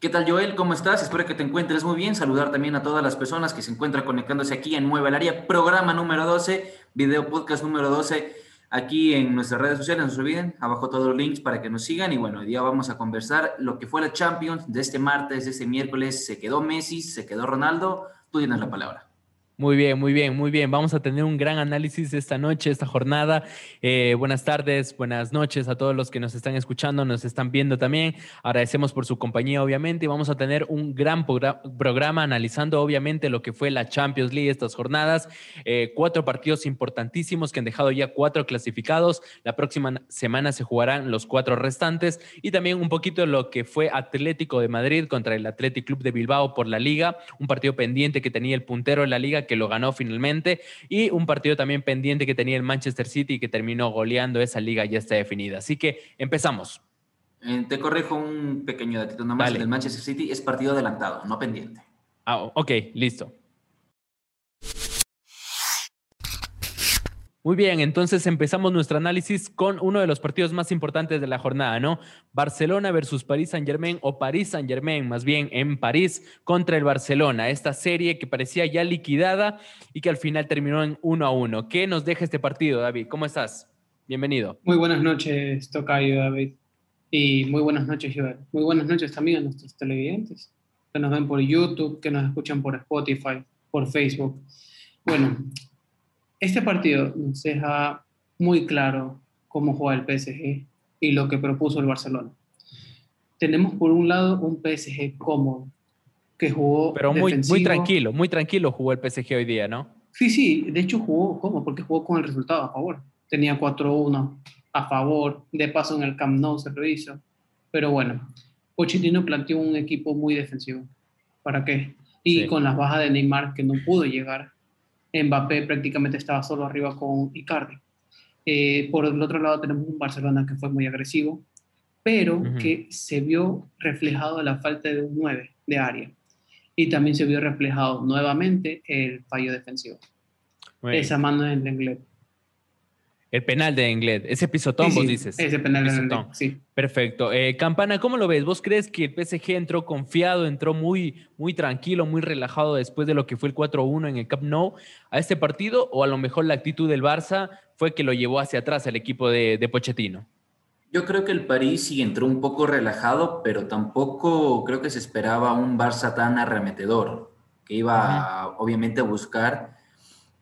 ¿Qué tal, Joel? ¿Cómo estás? Espero que te encuentres muy bien. Saludar también a todas las personas que se encuentran conectándose aquí en Nueva El Área, programa número 12, video podcast número 12, aquí en nuestras redes sociales. No se olviden, abajo todos los links para que nos sigan. Y bueno, hoy día vamos a conversar lo que fue la Champions de este martes, de este miércoles. Se quedó Messi, se quedó Ronaldo. Tú tienes la palabra. Muy bien, muy bien, muy bien. Vamos a tener un gran análisis esta noche, esta jornada. Eh, buenas tardes, buenas noches a todos los que nos están escuchando, nos están viendo también. Agradecemos por su compañía, obviamente, y vamos a tener un gran programa analizando, obviamente, lo que fue la Champions League estas jornadas. Eh, cuatro partidos importantísimos que han dejado ya cuatro clasificados. La próxima semana se jugarán los cuatro restantes y también un poquito lo que fue Atlético de Madrid contra el Athletic Club de Bilbao por la Liga, un partido pendiente que tenía el puntero en la Liga que lo ganó finalmente, y un partido también pendiente que tenía el Manchester City que terminó goleando esa liga ya está definida. Así que empezamos. Eh, te corrijo un pequeño datito nomás. El Manchester City es partido adelantado, no pendiente. Ah, ok, listo. Muy bien, entonces empezamos nuestro análisis con uno de los partidos más importantes de la jornada, ¿no? Barcelona versus París Saint Germain o París Saint Germain, más bien en París contra el Barcelona. Esta serie que parecía ya liquidada y que al final terminó en uno a uno. ¿Qué nos deja este partido, David? ¿Cómo estás? Bienvenido. Muy buenas noches, Tocayo, David. Y muy buenas noches, Joel. Muy buenas noches también a nuestros televidentes que nos ven por YouTube, que nos escuchan por Spotify, por Facebook. Bueno, este partido nos deja muy claro cómo juega el PSG y lo que propuso el Barcelona. Tenemos por un lado un PSG cómodo, que jugó. Pero muy, muy tranquilo, muy tranquilo jugó el PSG hoy día, ¿no? Sí, sí, de hecho jugó cómodo, porque jugó con el resultado a favor. Tenía 4-1 a favor, de paso en el Camp Nou se lo hizo. Pero bueno, Pochettino planteó un equipo muy defensivo. ¿Para qué? Y con las bajas de Neymar, que no pudo llegar, Mbappé prácticamente estaba solo arriba con Icardi. Eh, por el otro lado tenemos un Barcelona que fue muy agresivo, pero que se vio reflejado la falta de un 9 de área. Y también se vio reflejado nuevamente el fallo defensivo. Esa mano en el inglés. El penal de Englet, ese pisotón, vos dices. Ese penal de Englet, sí. Perfecto. Eh, Campana, ¿cómo lo ves? ¿Vos crees que el PSG entró confiado, entró muy, muy tranquilo, muy relajado después de lo que fue el 4-1 en el Cup Nou a este partido? ¿O a lo mejor la actitud del Barça fue que lo llevó hacia atrás el equipo de, de Pochettino? Yo creo que el París sí entró un poco relajado, pero tampoco creo que se esperaba un Barça tan arremetedor, que iba obviamente a buscar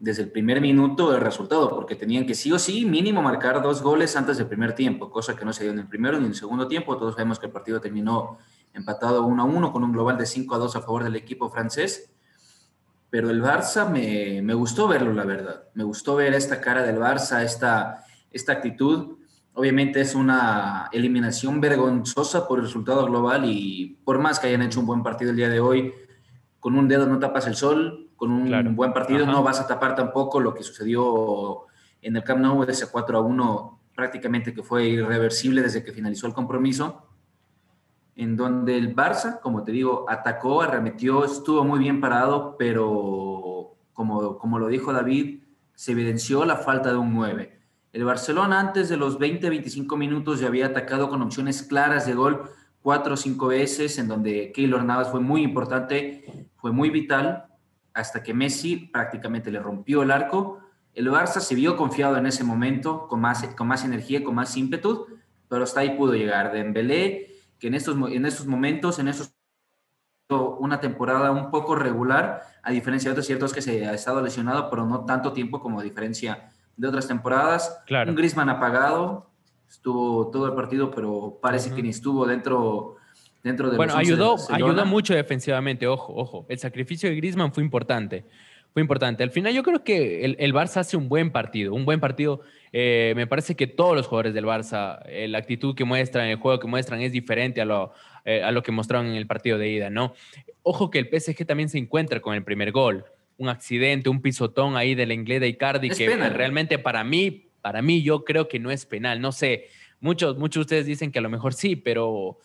desde el primer minuto el resultado, porque tenían que sí o sí mínimo marcar dos goles antes del primer tiempo, cosa que no se dio en el primero ni en el segundo tiempo. Todos sabemos que el partido terminó empatado 1 a 1 con un global de 5 a 2 a favor del equipo francés. Pero el Barça me, me gustó verlo, la verdad. Me gustó ver esta cara del Barça, esta, esta actitud. Obviamente es una eliminación vergonzosa por el resultado global y por más que hayan hecho un buen partido el día de hoy, con un dedo no tapas el sol, con un buen partido no vas a tapar tampoco lo que sucedió en el Camp Nou, ese 4 a 1 prácticamente que fue irreversible desde que finalizó el compromiso, en donde el Barça, como te digo, atacó, arremetió, estuvo muy bien parado, pero como, como lo dijo David, se evidenció la falta de un 9. El Barcelona antes de los 20-25 minutos ya había atacado con opciones claras de gol cuatro o cinco veces, en donde Keylor Navas fue muy importante, fue muy vital, hasta que Messi prácticamente le rompió el arco. El Barça se vio confiado en ese momento, con más, con más energía, con más ímpetu, pero hasta ahí pudo llegar. Dembélé, que en estos, en estos momentos, en estos una temporada un poco regular, a diferencia de otros ciertos que se ha estado lesionado, pero no tanto tiempo como a diferencia de otras temporadas. Un Griezmann apagado, estuvo todo el partido, pero parece que ni estuvo dentro dentro de Bueno, ayudó, ayudó mucho defensivamente, ojo, ojo. El sacrificio de Griezmann fue importante. Fue importante. Al final yo creo que el, el Barça hace un buen partido, un buen partido. Eh, me parece que todos los jugadores del Barça, eh, la actitud que muestran, el juego que muestran es diferente a lo, eh, a lo que mostraron en el partido de ida, ¿no? Ojo que el PSG también se encuentra con el primer gol. Un accidente, un pisotón ahí del inglés de Icardi que realmente para mí, para mí yo creo que no es penal. No sé, muchos, muchos de ustedes dicen que a lo mejor sí, pero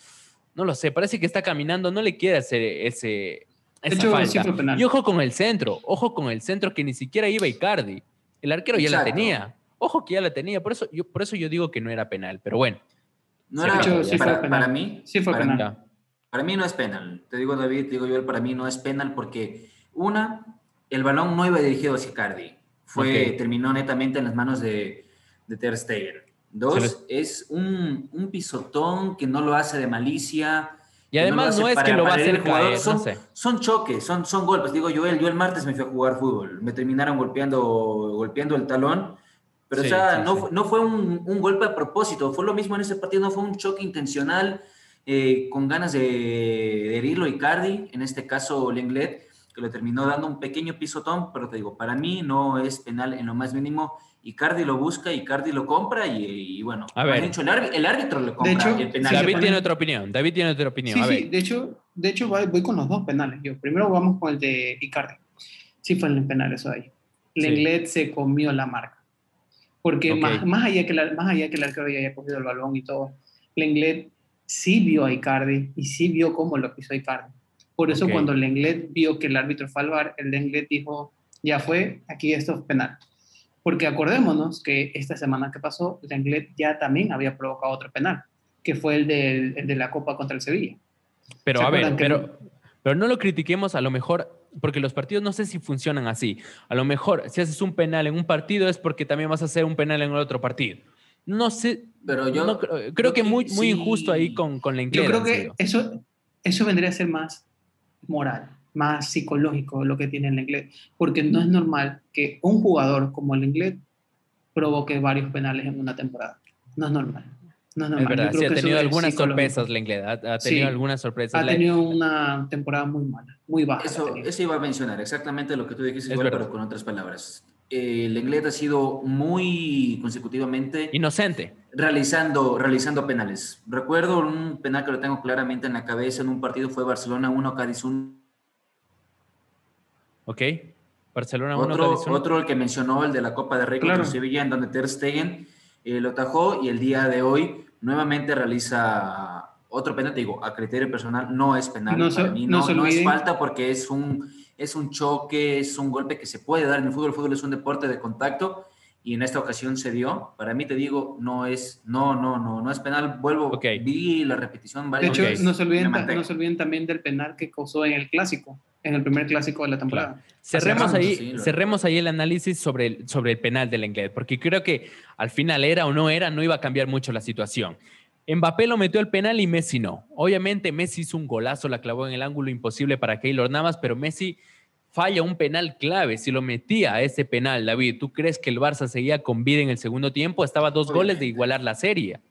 no lo sé, parece que está caminando, no le quiere hacer ese, esa falta. Y ojo con el centro, ojo con el centro que ni siquiera iba Icardi. El arquero ya la tenía. Ojo que ya la tenía, por eso yo, por eso yo digo que no era penal, pero bueno. No era, para, para, mí, sí fue penal. Para mí no es penal. Te digo, David, te digo yo, para mí no es penal porque, una, el balón no iba dirigido hacia Cardi. Fue, Terminó netamente en las manos de, de Ter Stegen. Dos, es un, un, pisotón que no lo hace de malicia. Y además no, es que lo va a hacer caer, son, no sé. son choques, son, son golpes. Digo, yo el, yo el martes me fui a jugar fútbol. Me terminaron golpeando, golpeando el talón. Pero o sea, no, no fue un, un, golpe a propósito. Fue lo mismo en ese partido. No fue un choque intencional eh, con ganas de, de herirlo Icardi. En este caso, Lenglet que le terminó dando un pequeño pisotón, pero te digo, para mí no es penal en lo más mínimo. Icardi lo busca, Icardi lo compra y, bueno, a ver. Dicho, el, árbitro, el, árbitro lo compra. De hecho, el penal. David tiene otra opinión. David tiene otra opinión. Sí, a ver. sí, de hecho, de hecho voy con los dos penales. Yo primero vamos con el de Icardi. Sí fue el penal eso ahí. Lenglet sí. se comió la marca. Porque okay. más, más, allá que la, más allá que el arquero haya cogido el balón y todo, Lenglet sí vio a Icardi y sí vio cómo lo pisó Icardi. Por eso okay. cuando Lenglet vio que el árbitro fue al bar, el Lenglet dijo, ya fue, aquí esto es penal. Porque acordémonos que esta semana que pasó, Lenglet ya también había provocado otro penal, que fue el de, el de la Copa contra el Sevilla. Pero a ver, pero, pero no lo critiquemos a lo mejor, porque los partidos no sé si funcionan así. A lo mejor si haces un penal en un partido es porque también vas a hacer un penal en el otro partido. No sé, pero yo no, creo, creo que muy, muy sí. injusto ahí con, con Lenglet. Yo creo que eso, eso vendría a ser más moral, más psicológico lo que tiene el inglés, porque no es normal que un jugador como el inglés provoque varios penales en una temporada. No es normal. No es, normal. es verdad, sí, ha tenido algunas sorpresas el inglés, ha, ha tenido sí, algunas sorpresas. Ha tenido una temporada muy mala, muy baja. Eso, eso iba a mencionar, exactamente lo que tú dijiste, igual, pero con otras palabras. Eh, el inglés ha sido muy consecutivamente inocente realizando, realizando penales. Recuerdo un penal que lo tengo claramente en la cabeza en un partido fue Barcelona 1, Cádiz 1. Ok, Barcelona 1, otro, Cádiz 1. Otro el que mencionó, el de la Copa de Rey claro. contra Sevilla, en donde Ter Stegen eh, lo tajó y el día de hoy nuevamente realiza otro penal, digo, a criterio personal no es penal, no, para mí. no, no, no es falta porque es un, es un choque, es un golpe que se puede dar en el fútbol, el fútbol es un deporte de contacto y en esta ocasión se dio. Para mí te digo, no es, no, no, no, no es penal. Vuelvo, okay. vi la repetición varias De hecho, okay. no, se olviden, no se olviden también del penal que causó en el clásico, en el primer clásico de la temporada. Claro. Cerremos ahí, sí, cerremos ahí el análisis sobre el, sobre el penal del inglés, porque creo que al final era o no era, no iba a cambiar mucho la situación. Mbappé lo metió el penal y Messi no. Obviamente Messi hizo un golazo, la clavó en el ángulo imposible para Keylor Navas, pero Messi falla un penal clave. Si lo metía a ese penal, David, ¿tú crees que el Barça seguía con vida en el segundo tiempo? Estaba a dos Obviamente. goles de igualar la serie.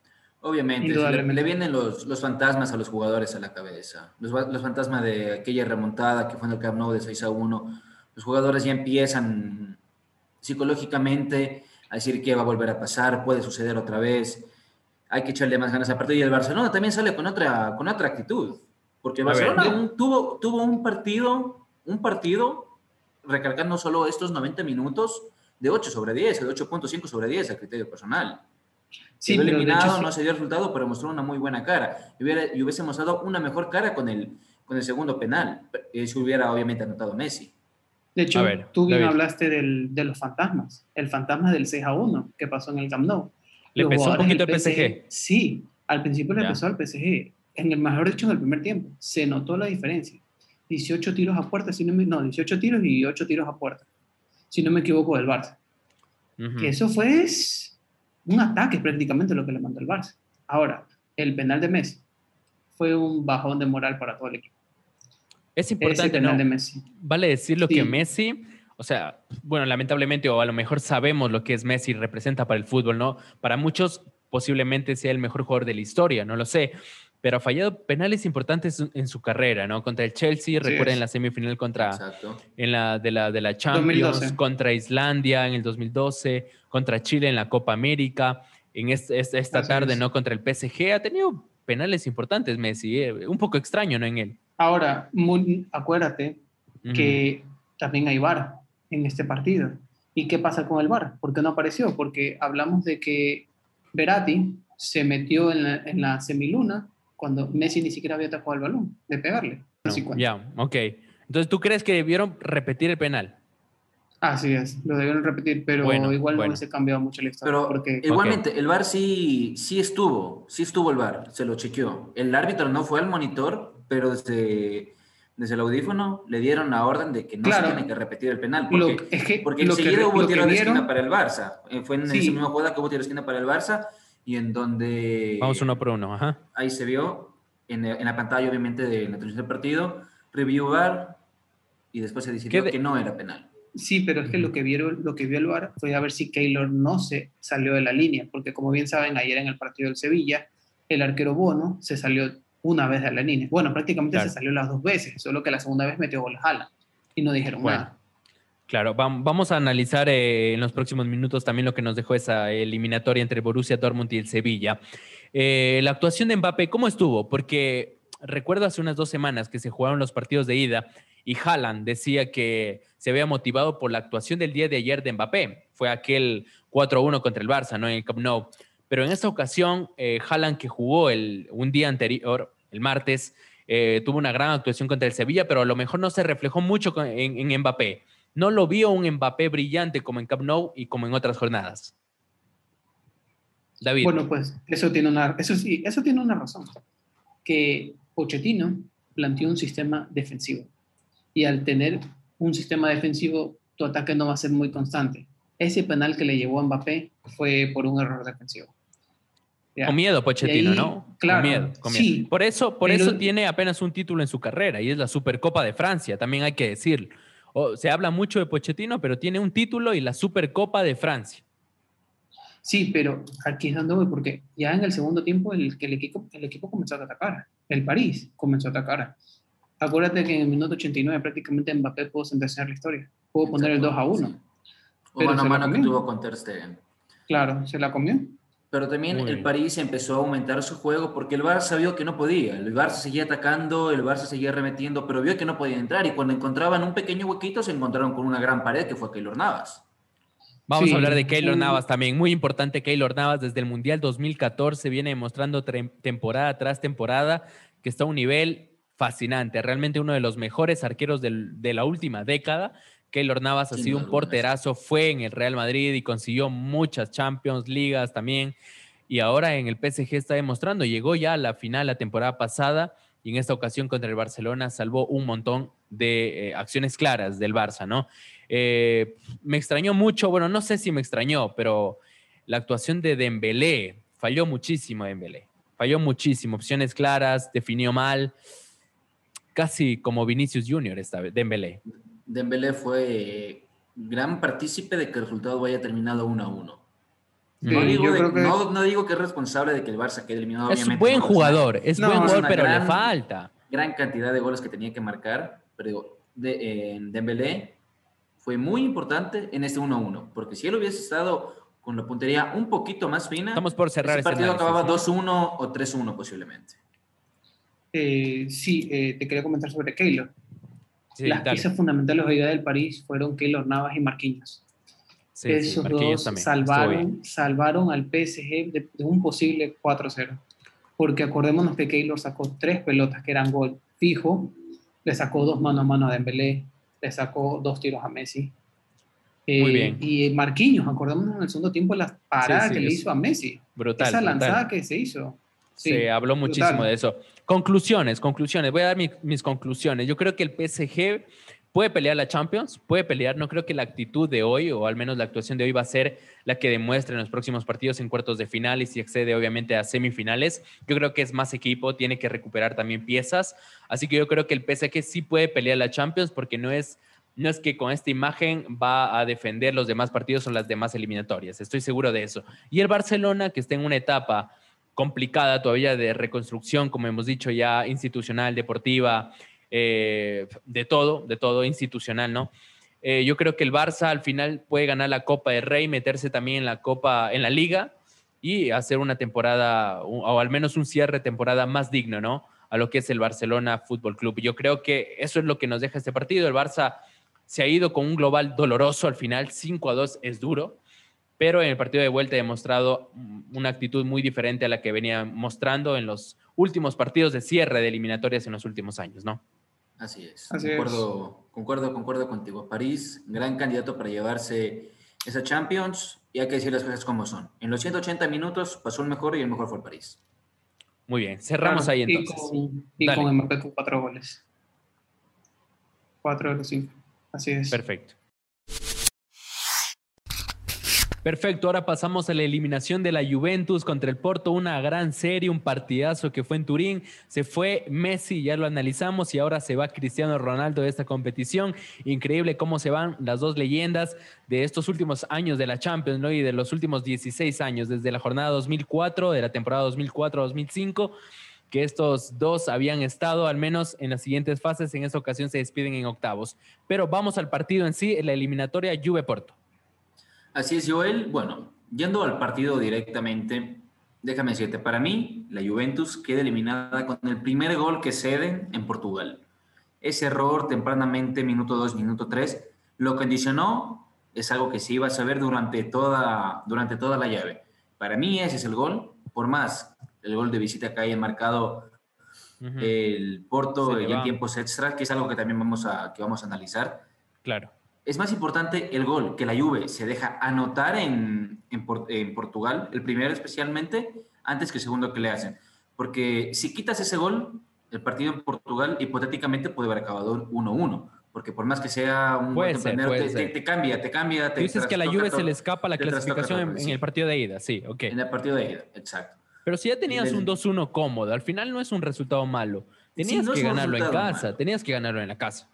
Obviamente, le, le, vienen los, los, fantasmas a los jugadores a la cabeza. Los, los, fantasmas de aquella remontada que fue en el Camp Nou de 6 a 1. Los jugadores ya empiezan psicológicamente a decir que va a volver a pasar, puede suceder otra vez. Hay que echarle más ganas a partir. Y el Barcelona también sale con otra, con otra actitud. Porque Barcelona un, tuvo, tuvo un partido un partido recalcando solo estos 90 minutos de 8 sobre 10, de 8.5 sobre 10 a criterio personal. Sí, Quedó eliminado, hecho, no se dio resultado, pero mostró una muy buena cara. Y, hubiera, y hubiese mostrado una mejor cara con el, con el segundo penal, eh, si hubiera obviamente anotado Messi. De hecho, ver, tú bien hablaste del, de los fantasmas, el fantasma del 6 a 1 que pasó en el Camp Nou. ¿Le pesó un poquito el PSG? PSG? Sí, al principio le pesó al PSG. En el mejor dicho, en el primer tiempo, se notó la diferencia. 18 tiros a puerta, si no, me, no 18 tiros y 8 tiros a puerta, si no me equivoco, del Barça. Uh -huh. Que eso fue un ataque prácticamente lo que le mandó el Barça. Ahora, el penal de Messi fue un bajón de moral para todo el equipo. Es importante, ¿no? De Messi. Vale decirlo sí. que Messi, o sea, bueno, lamentablemente o a lo mejor sabemos lo que es Messi representa para el fútbol, ¿no? Para muchos posiblemente sea el mejor jugador de la historia, no lo sé, pero ha fallado penales importantes en su carrera, ¿no? Contra el Chelsea, sí recuerden la semifinal contra en la de la de la Champions, 2012. contra Islandia en el 2012, contra Chile en la Copa América, en este, esta, esta tarde, es. ¿no? Contra el PSG, ha tenido penales importantes Messi, eh, un poco extraño, ¿no? En él. Ahora, muy, acuérdate uh -huh. que también hay VAR en este partido. ¿Y qué pasa con el VAR? ¿Por qué no apareció? Porque hablamos de que Verati se metió en la, en la semiluna cuando Messi ni siquiera había tocado el balón, de pegarle. No, ya, yeah, ok. Entonces, ¿tú crees que debieron repetir el penal? Así es, lo debieron repetir, pero bueno, igual bueno. no se cambiado mucho historia. Pero porque... igualmente, okay. el VAR sí, sí estuvo, sí estuvo el VAR, se lo chequeó. El árbitro no fue al monitor, pero desde, desde el audífono le dieron la orden de que no se tiene que repetir el penal. Porque, porque enseguida hubo tiro de esquina para el Barça. Eh, fue en esa misma jugada que hubo tiro de esquina para el Barça y en donde... Vamos uno por uno, ajá. Ahí se vio en, en la pantalla, obviamente, de la transmisión del partido, review VAR y después se decidió que no era penal. Sí, pero es que lo que, vieron, lo que vio el VAR fue a ver si Keylor no se salió de la línea, porque como bien saben, ayer en el partido del Sevilla, el arquero Bono se salió una vez de la línea. Bueno, prácticamente se salió las dos veces, solo que la segunda vez metió gol jala y no dijeron nada. Claro, vamos a analizar eh, en los próximos minutos también lo que nos dejó esa eliminatoria entre Borussia Dortmund y el Sevilla. Eh, la actuación de Mbappé, ¿cómo estuvo? Porque recuerdo hace unas dos semanas que se jugaron los partidos de ida y Haaland decía que se había motivado por la actuación del día de ayer de Mbappé. Fue aquel 4-1 contra el Barça, ¿no? En el Camp Nou. Pero en esta ocasión, eh, Haaland, que jugó el, un día anterior, el martes, eh, tuvo una gran actuación contra el Sevilla, pero a lo mejor no se reflejó mucho en, en Mbappé no lo vio un Mbappé brillante como en Camp Nou y como en otras jornadas. David. Bueno, pues eso tiene una, eso sí, eso tiene una razón. Que Pochettino planteó un sistema defensivo. Y al tener un sistema defensivo, tu ataque no va a ser muy constante. Ese penal que le llevó a Mbappé fue por un error defensivo. Con miedo, Pochettino, ¿no? Claro. Con miedo, Sí, por eso, por eso tiene apenas un título en su carrera y es la Supercopa de Francia, también hay que decirlo se habla mucho de Pochettino, pero tiene un título y la Supercopa de Francia. Sí, pero aquí es donde voy, porque ya en el segundo tiempo el, el, equipo, el equipo comenzó a atacar. El París comenzó a atacar. Acuérdate que en el minuto 89 prácticamente Mbappé pudo sentenciar la historia. Pudo poner el 2 a 1. O mano a mano que tuvo con Ter Stegen. Claro, se la comió. Pero también el París empezó a aumentar su juego porque el Barça vio que no podía. El Barça seguía atacando, el Barça seguía remetiendo, pero vio que no podía entrar. Y cuando encontraban un pequeño huequito, se encontraron con una gran pared que fue Keylor Navas. Vamos a hablar de Keylor Navas también. Muy importante Keylor Navas desde el Mundial 2014 viene demostrando temporada tras temporada que está a un nivel fascinante. Realmente uno de los mejores arqueros de la última década. Keylor Navas ha sido un porterazo, fue en el Real Madrid y consiguió muchas Champions, ligas también. Y ahora en el PSG está demostrando, llegó ya a la final la temporada pasada y en esta ocasión contra el Barcelona salvó un montón de eh, acciones claras del Barça, ¿no? Eh, me extrañó mucho, bueno, no sé si me extrañó, pero la actuación de Dembélé, falló muchísimo Dembélé, falló muchísimo, opciones claras, definió mal, casi como Vinicius Junior esta vez, Dembélé. Dembélé fue gran partícipe de que el resultado vaya terminado 1 a 1. No, digo que... es responsable de que el Barça quede eliminado. Es un buen jugador, es buen jugador, pero le falta. Gran cantidad de goles que tenía que marcar, pero de, Dembélé fue muy importante en este 1-1, porque si él hubiese estado con la puntería un poquito más fina, estamos por cerrar el partido acababa 2-1 o 3-1 posiblemente. Eh, sí, eh, te quería comentar sobre Keylor. Las piezas fundamentales hoy día del París fueron Keylor Navas y Marquinhos. Esos dos salvaron, salvaron al PSG de, un posible 4-0. Porque acordémonos que Keylor sacó tres pelotas que eran gol fijo, le sacó dos mano a mano a Dembélé, le sacó dos tiros a Messi. Muy eh, bien. Y Marquinhos, acordémonos en el segundo tiempo la parada que le hizo a Messi. Brutal. Esa lanzada que se hizo. Se habló muchísimo de eso. Conclusiones, conclusiones. Voy a dar mis conclusiones. Yo creo que el PSG puede pelear la Champions, puede pelear. No creo que la actitud de hoy, o al menos la actuación de hoy, va a ser la que demuestre en los próximos partidos en cuartos de final y si accede obviamente a semifinales. Yo creo que es más equipo, tiene que recuperar también piezas. Así que yo creo que el PSG sí puede pelear la Champions porque no es no es que con esta imagen va a defender los demás partidos o las demás eliminatorias. Estoy seguro de eso. Y el Barcelona, que está en una etapa complicada todavía de reconstrucción, como hemos dicho ya, institucional, deportiva, eh, de todo, de todo institucional, ¿no? Eh, yo creo que el Barça al final puede ganar la Copa de Rey, meterse también en la Copa, en la Liga y hacer una temporada, o al menos un cierre temporada más digno, ¿no? A lo que es el Barcelona Fútbol Club. Yo creo que eso es lo que nos deja este partido. El Barça se ha ido con un global doloroso al final, 5 a 2 es duro, pero en el partido de vuelta ha demostrado una actitud muy diferente a la que venía mostrando en los últimos partidos de cierre de eliminatorias en los últimos años, ¿no? Así es. concuerdo, concuerdo, concuerdo contigo. París, gran candidato para llevarse esa Champions y hay que decir las cosas como son. En los 180 minutos pasó el mejor y el mejor fue el París. Muy bien, cerramos ahí entonces. Y con, y Mbappé con cuatro goles. Cuatro de los cinco. Así es. Perfecto. Perfecto, ahora pasamos a la eliminación de la Juventus contra el Porto, una gran serie, un partidazo que fue en Turín. Se fue Messi, ya lo analizamos, y ahora se va Cristiano Ronaldo de esta competición. Increíble cómo se van las dos leyendas de estos últimos años de la Champions, ¿no? Y de los últimos 16 años, desde la jornada 2004, de la temporada 2004-2005 que estos dos habían estado al menos en las siguientes fases. En esta ocasión se despiden en octavos. Pero vamos al partido en sí, la eliminatoria Juve-Porto. Así es, Joel. Bueno, yendo al partido directamente, déjame decirte, para mí la Juventus queda eliminada con el primer gol que cede en Portugal. Ese error tempranamente, minuto 2, minuto 3, lo condicionó, es algo que se iba a saber durante toda, durante toda la llave. Para mí ese es el gol, por más el gol de visita que haya marcado el Porto ya en tiempos extra, que es algo que también vamos a, que vamos a analizar. Claro es más importante el gol que la Juve se deja anotar en, en, Portugal, el primero especialmente, antes que el segundo que le hacen. Porque si quitas ese gol, el partido en Portugal hipotéticamente puede haber acabado 1-1. Porque por más que sea un puede ser, te, cambia, te cambia. Te dices que a la Juve se le escapa la clasificación en, el partido de ida, sí, ok. En el partido de ida, exacto. Pero si ya tenías un 2-1 cómodo, al final no es un resultado malo. Tenías que ganarlo en casa, tenías que ganarlo en la casa.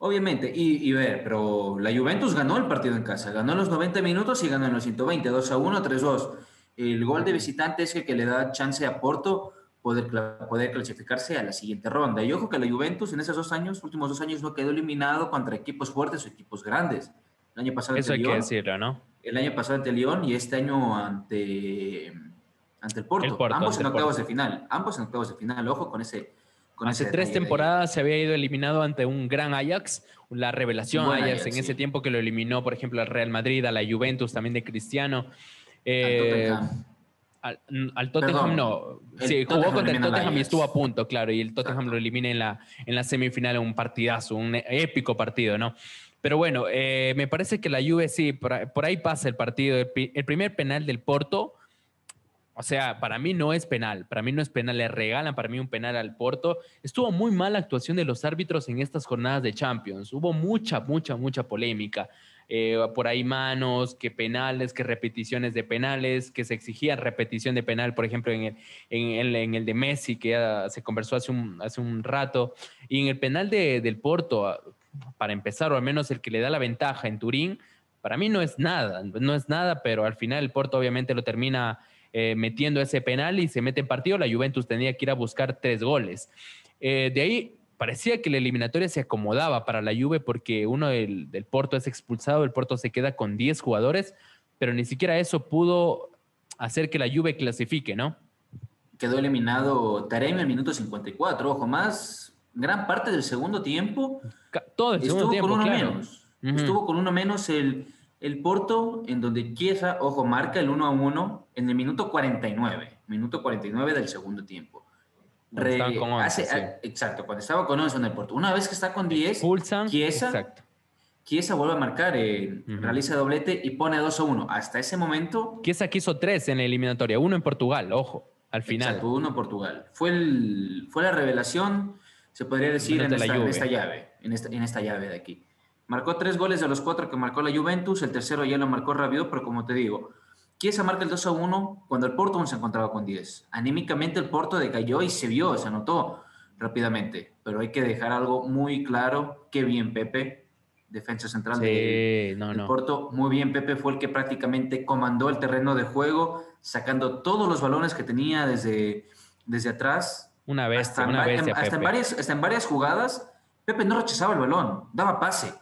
Obviamente, y, ver, pero la Juventus ganó el partido en casa, ganó los 90 minutos y ganó en los 120, 2 a 1, 3 2. El gol de visitante es el que le da chance a Porto poder, poder clasificarse a la siguiente ronda. Y ojo que la Juventus en esos dos años, últimos dos años, no quedó eliminado contra equipos fuertes o equipos grandes. El año pasado Eso hay que decirlo, ¿no? El año pasado ante Lyon y este año ante, ante el Porto. ambos en octavos de final, ambos en octavos de final. Ojo con ese Hace tres temporadas se había ido eliminado ante un gran Ajax, la revelación Ajax, en ese tiempo que lo eliminó, por ejemplo, al Real Madrid, a la Juventus también de Cristiano. Eh, al Tottenham. no. Sí, jugó contra el Tottenham y estuvo a punto, claro. Y el Tottenham lo elimina en la, en la semifinal en un partidazo, un épico partido, ¿no? Pero bueno, eh, me parece que la Juve sí, por, ahí pasa el partido. el, primer penal del Porto o sea, para mí no es penal, para mí no es penal, le regalan para mí un penal al Porto. Estuvo muy mala actuación de los árbitros en estas jornadas de Champions. Hubo mucha, mucha, mucha polémica. Eh, por ahí manos, que penales, que repeticiones de penales, que se exigía repetición de penal, por ejemplo, en el, en el, de Messi, que ya se conversó hace un, hace un rato. Y en el penal de, del Porto, para empezar, o al menos el que le da la ventaja en Turín, para mí no es nada, no es nada, pero al final el Porto obviamente lo termina eh, metiendo ese penal y se mete en partido, la Juventus tenía que ir a buscar tres goles. Eh, de ahí parecía que la eliminatoria se acomodaba para la Juve porque uno del, Porto es expulsado, el Porto se queda con 10 jugadores, pero ni siquiera eso pudo hacer que la Juve clasifique, ¿no? Quedó eliminado Taremi al minuto 54, ojo, más gran parte del segundo tiempo. Todo el segundo tiempo, con uno menos. Estuvo con uno menos el, el Porto, en donde Chiesa, ojo, marca el 1 a 1 en el minuto 49, minuto 49 del segundo tiempo. Exacto, cuando estaba con 11 en el Porto. Una vez que está con 10, Chiesa, Chiesa vuelve a marcar, eh, realiza doblete y pone 2 a 1. Hasta ese momento. Chiesa quiso 3 en la eliminatoria, uno en Portugal, ojo, al final. Exacto, uno en Portugal. Fue, el, fue la revelación, se podría decir, en esta, en esta, llave, en esta, en esta llave de aquí. Marcó tres goles de los cuatro que marcó la Juventus, el tercero ya lo marcó rápido, pero como te digo, Chiesa marca el 2 a 1 cuando el Porto se encontraba con 10. Anímicamente el Porto decayó y se vio, se anotó rápidamente, pero hay que dejar algo muy claro, qué bien Pepe, defensa central de del, Porto, muy bien Pepe fue el que prácticamente comandó el terreno de juego, sacando todos los balones que tenía desde, desde atrás. Una vez, una vez. Hasta, en varias, hasta en varias jugadas, Pepe no rechazaba el balón, daba pase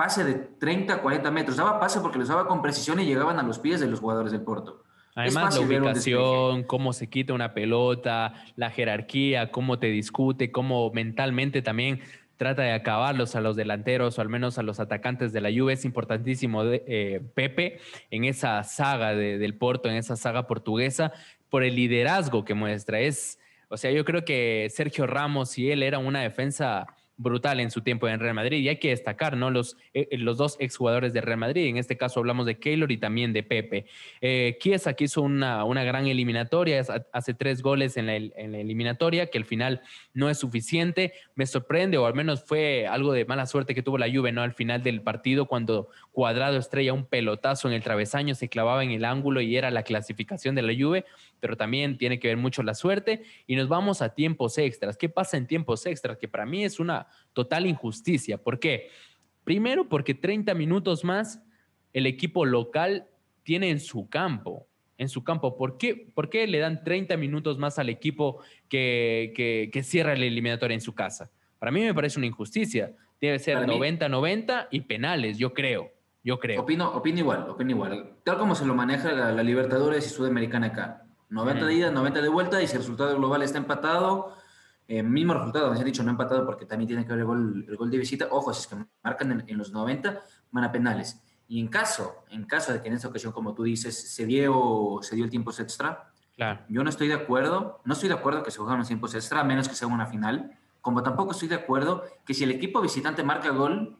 pase de 30, 40 metros. Daba pase porque los daba con precisión y llegaban a los pies de los jugadores del Porto. Además, la ubicación, cómo se quita una pelota, la jerarquía, cómo te discute, cómo mentalmente también trata de acabarlos a los delanteros o al menos a los atacantes de la Juve. Es importantísimo de, eh, Pepe en esa saga del Porto, en esa saga portuguesa, por el liderazgo que muestra. Es, o sea, yo creo que Sergio Ramos y él eran una defensa brutal en su tiempo en Real Madrid. Y hay que destacar, ¿no? Los, eh, los dos exjugadores de Real Madrid. En este caso hablamos de Keylor y también de Pepe. Eh, Chiesa que hizo una, una gran eliminatoria, hace tres goles en la, en la, eliminatoria, que al final no es suficiente. Me sorprende, o al menos fue algo de mala suerte que tuvo la Juve, ¿no? Al final del partido, cuando Cuadrado estrella un pelotazo en el travesaño, se clavaba en el ángulo y era la clasificación de la Juve, pero también tiene que ver mucho la suerte. Y nos vamos a tiempos extras. ¿Qué pasa en tiempos extras? Que para mí es una total injusticia. ¿Por qué? Primero, porque 30 minutos más el equipo local tiene en su campo. En su campo. ¿Por qué, ¿Por qué le dan 30 minutos más al equipo que, que, cierra el eliminatorio en su casa? Para mí me parece una injusticia. Debe ser 90-90 y penales, yo creo. Yo creo. Opino, opino igual, opino igual. Tal como se lo maneja la, Libertadores y Sudamericana acá. 90 días, 90 de vuelta y si el resultado global está empatado, eh, mismo resultado, me han dicho no empatado porque también tiene que ver el gol, el gol de visita. Ojo, si es que marcan en, los 90, van a penales. Y en caso, en caso de que en esta ocasión, como tú dices, se dio, se dio el tiempo extra, claro. yo no estoy de acuerdo, no estoy de acuerdo que se jueguen los tiempos extra, a menos que sea una final, como tampoco estoy de acuerdo que si el equipo visitante marca gol,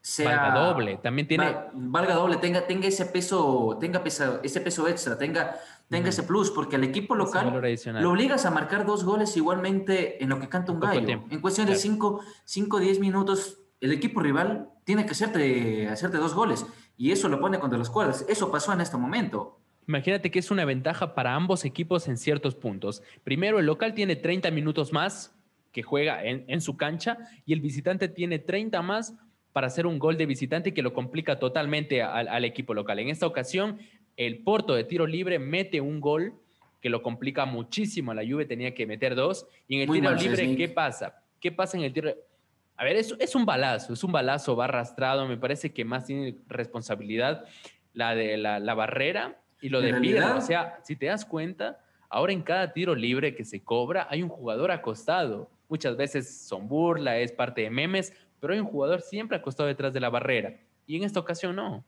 sea valga doble, también tiene valga doble, tenga, tenga ese peso, tenga ese peso extra, tenga, tenga ese plus, porque al equipo local lo obligas a marcar dos goles igualmente en lo que canta un gallo. En cuestión de 5 o 10 minutos, el equipo rival tiene que hacerte, hacerte dos goles y eso lo pone contra las cuerdas. Eso pasó en este momento. Imagínate que es una ventaja para ambos equipos en ciertos puntos. Primero, el local tiene 30 minutos más que juega en, en su cancha y el visitante tiene 30 más para hacer un gol de visitante que lo complica totalmente al, equipo local. En esta ocasión, el Porto de tiro libre mete un gol que lo complica muchísimo. La Juve tenía que meter dos. Y en el tiro libre, ¿qué pasa? ¿Qué pasa en el tiro? A ver, es, es un balazo, es un balazo, va arrastrado. Me parece que más tiene responsabilidad la de la, barrera y lo de Piedra. O sea, si te das cuenta, ahora en cada tiro libre que se cobra hay un jugador acostado. Muchas veces son burla, es parte de memes, pero hay un jugador siempre acostado detrás de la barrera. Y en esta ocasión no.